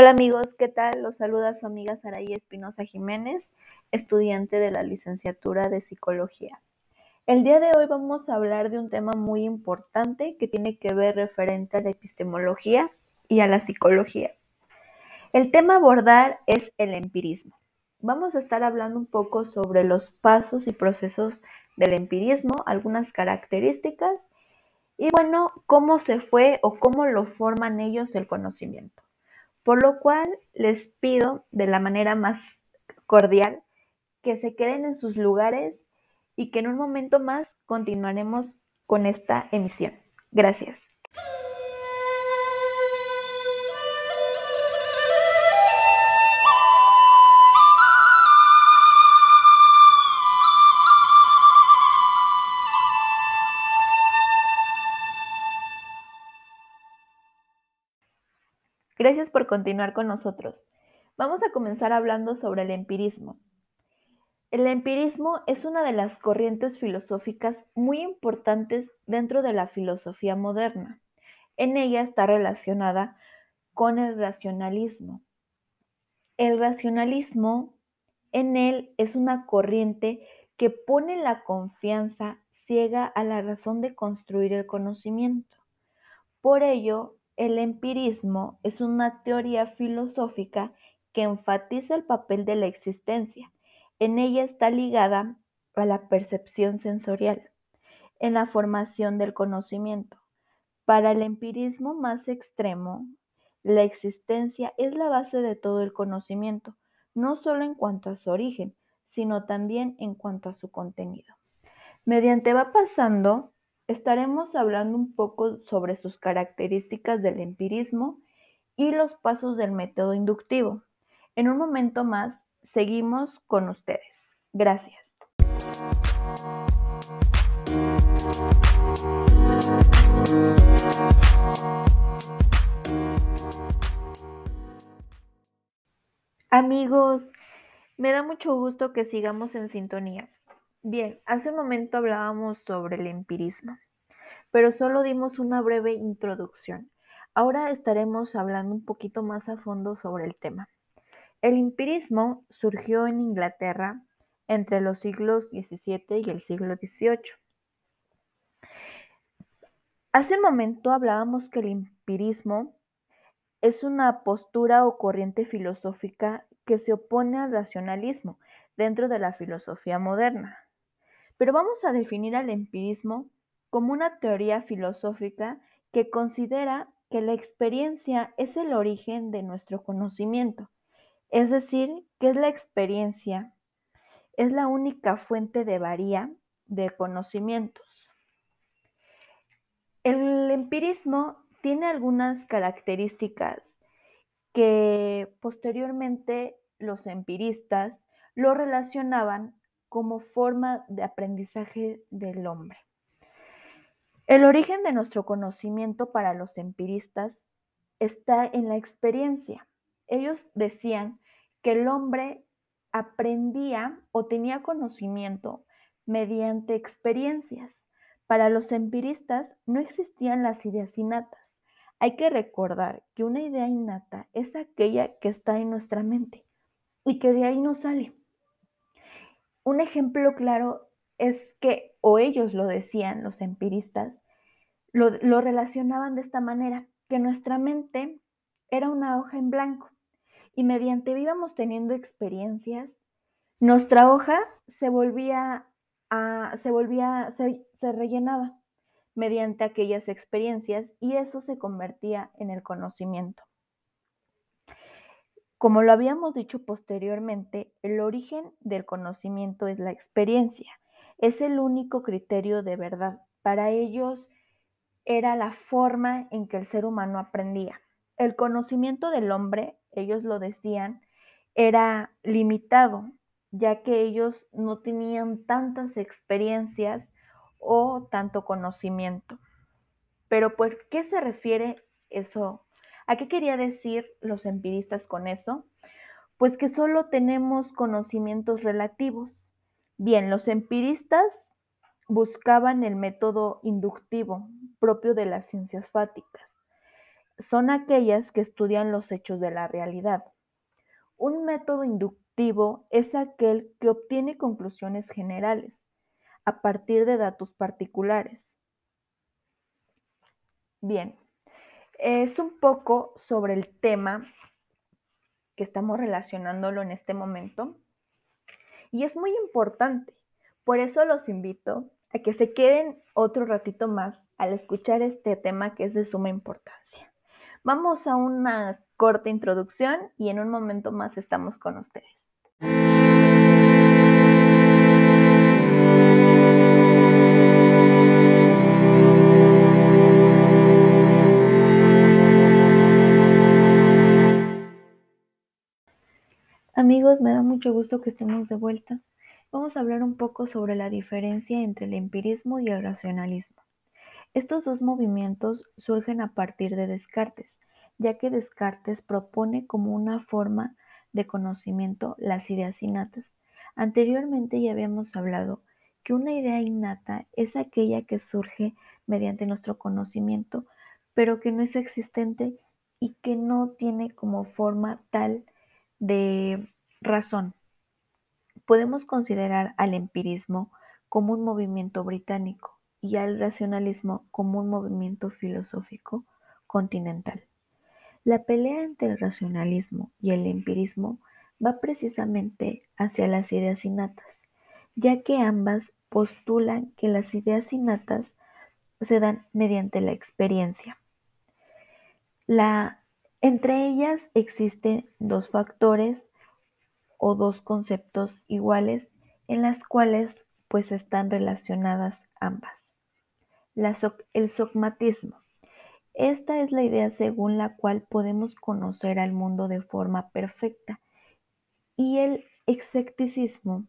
Hola amigos, ¿qué tal? Los saluda su amiga Saraí Espinosa Jiménez, estudiante de la licenciatura de Psicología. El día de hoy vamos a hablar de un tema muy importante que tiene que ver referente a la epistemología y a la psicología. El tema a abordar es el empirismo. Vamos a estar hablando un poco sobre los pasos y procesos del empirismo, algunas características y bueno, cómo se fue o cómo lo forman ellos el conocimiento. Por lo cual les pido de la manera más cordial que se queden en sus lugares y que en un momento más continuaremos con esta emisión. Gracias. Gracias por continuar con nosotros. Vamos a comenzar hablando sobre el empirismo. El empirismo es una de las corrientes filosóficas muy importantes dentro de la filosofía moderna. En ella está relacionada con el racionalismo. El racionalismo en él es una corriente que pone la confianza ciega a la razón de construir el conocimiento. Por ello, el empirismo es una teoría filosófica que enfatiza el papel de la existencia. En ella está ligada a la percepción sensorial, en la formación del conocimiento. Para el empirismo más extremo, la existencia es la base de todo el conocimiento, no solo en cuanto a su origen, sino también en cuanto a su contenido. Mediante va pasando Estaremos hablando un poco sobre sus características del empirismo y los pasos del método inductivo. En un momento más, seguimos con ustedes. Gracias. Amigos, me da mucho gusto que sigamos en sintonía. Bien, hace un momento hablábamos sobre el empirismo, pero solo dimos una breve introducción. Ahora estaremos hablando un poquito más a fondo sobre el tema. El empirismo surgió en Inglaterra entre los siglos XVII y el siglo XVIII. Hace un momento hablábamos que el empirismo es una postura o corriente filosófica que se opone al racionalismo dentro de la filosofía moderna. Pero vamos a definir al empirismo como una teoría filosófica que considera que la experiencia es el origen de nuestro conocimiento, es decir, que es la experiencia, es la única fuente de varía de conocimientos. El empirismo tiene algunas características que posteriormente los empiristas lo relacionaban como forma de aprendizaje del hombre. El origen de nuestro conocimiento para los empiristas está en la experiencia. Ellos decían que el hombre aprendía o tenía conocimiento mediante experiencias. Para los empiristas no existían las ideas innatas. Hay que recordar que una idea innata es aquella que está en nuestra mente y que de ahí no sale. Un ejemplo claro es que, o ellos lo decían, los empiristas, lo, relacionaban de esta manera, que nuestra mente era una hoja en blanco y mediante íbamos teniendo experiencias, nuestra hoja se volvía a, se volvía, se rellenaba mediante aquellas experiencias y eso se convertía en el conocimiento. Como lo habíamos dicho posteriormente, el origen del conocimiento es la experiencia. Es el único criterio de verdad. Para ellos era la forma en que el ser humano aprendía. El conocimiento del hombre, ellos lo decían, era limitado, ya que ellos no tenían tantas experiencias o tanto conocimiento. Pero ¿por qué se refiere eso ¿A qué quería decir los empiristas con eso? Pues que solo tenemos conocimientos relativos. Bien, los empiristas buscaban el método inductivo propio de las ciencias fáticas. son aquellas que estudian los hechos de la realidad. Un método inductivo es aquel que obtiene conclusiones generales a partir de datos particulares. Bien, es un poco sobre el tema que estamos relacionándolo en este momento y es muy importante. Por eso los invito a que se queden otro ratito más al escuchar este tema que es de suma importancia. Vamos a una corta introducción y en un momento más estamos con ustedes. Mucho gusto que estemos de vuelta. Vamos a hablar un poco sobre la diferencia entre el empirismo y el racionalismo. Estos dos movimientos surgen a partir de Descartes, ya que Descartes propone como una forma de conocimiento las ideas innatas. Anteriormente ya habíamos hablado que una idea innata es aquella que surge mediante nuestro conocimiento, pero que no es existente y que no tiene como forma tal de razón. Podemos considerar al empirismo como un movimiento británico, y al racionalismo como un movimiento filosófico continental. La pelea entre el racionalismo y el empirismo va precisamente hacia las ideas innatas, ya que ambas postulan que las ideas innatas se dan mediante la experiencia. entre ellas existen dos factores o dos conceptos iguales en las cuales pues están relacionadas ambas el sogmatismo. Esta es la idea según la cual podemos conocer al mundo de forma perfecta y el escepticismo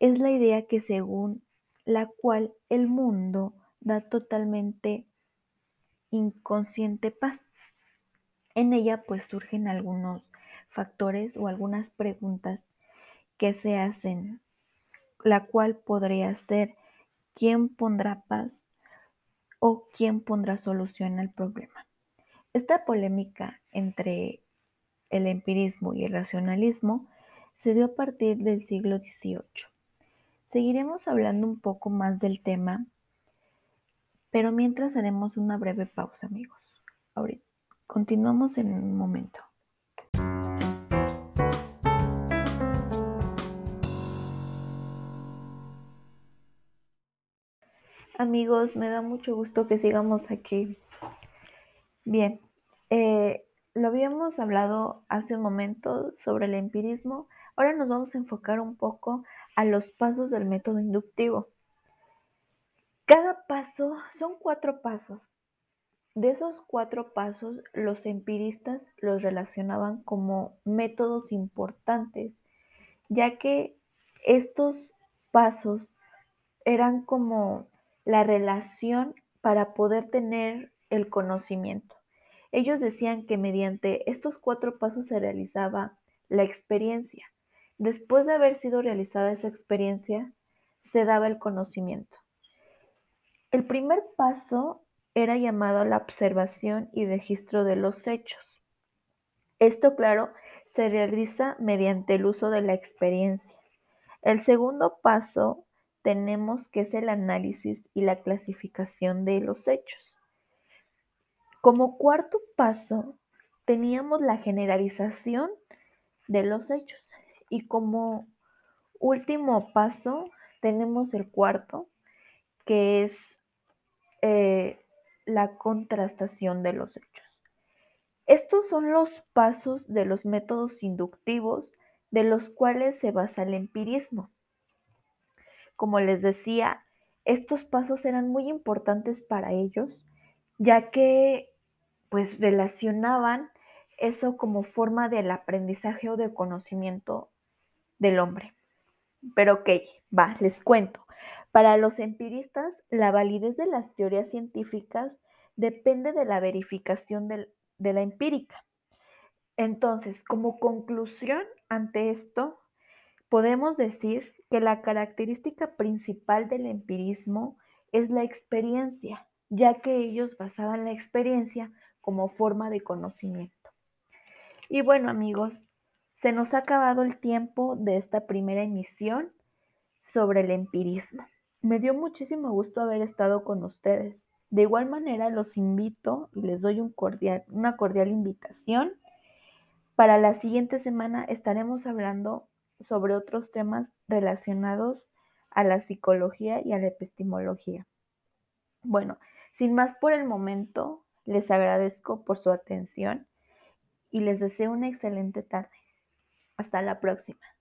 es la idea que según la cual el mundo da totalmente inconsciente paz. En ella pues surgen algunos factores o algunas preguntas que se hacen, la cual podría ser ¿quién pondrá paz? o quién pondrá solución al problema. Esta polémica entre el empirismo y el racionalismo se dio a partir del siglo XVIII. Seguiremos hablando un poco más del tema, pero mientras haremos una breve pausa, amigos. Ahorita continuamos en un momento. Amigos, me da mucho gusto que sigamos aquí. Bien, eh, lo habíamos hablado hace un momento sobre el empirismo. Ahora nos vamos a enfocar un poco a los pasos del método inductivo. Cada paso son cuatro pasos. De esos cuatro pasos, los empiristas los relacionaban como métodos importantes, ya que estos pasos eran como la relación para poder tener el conocimiento. Ellos decían que mediante estos cuatro pasos se realizaba la experiencia. Después de haber sido realizada esa experiencia, se daba el conocimiento. El primer paso era llamado la observación y registro de los hechos. Esto, claro, se realiza mediante el uso de la experiencia. El segundo paso tenemos que es el análisis y la clasificación de los hechos. Como cuarto paso, teníamos la generalización de los hechos. Y como último paso, tenemos el cuarto, que es eh, la contrastación de los hechos. Estos son los pasos de los métodos inductivos de los cuales se basa el empirismo. Como les decía, estos pasos eran muy importantes para ellos, ya que pues relacionaban eso como forma del aprendizaje o de conocimiento del hombre. Pero ok, va, les cuento. Para los empiristas, la validez de las teorías científicas depende de la verificación de la empírica. Entonces, como conclusión ante esto, podemos decir que la característica principal del empirismo es la experiencia, ya que ellos basaban la experiencia como forma de conocimiento. Y bueno amigos, se nos ha acabado el tiempo de esta primera emisión sobre el empirismo. Me dio muchísimo gusto haber estado con ustedes. De igual manera los invito y les doy una cordial invitación. Para la siguiente semana estaremos hablando sobre otros temas relacionados a la psicología y a la epistemología. Bueno, sin más por el momento, les agradezco por su atención y les deseo una excelente tarde. Hasta la próxima.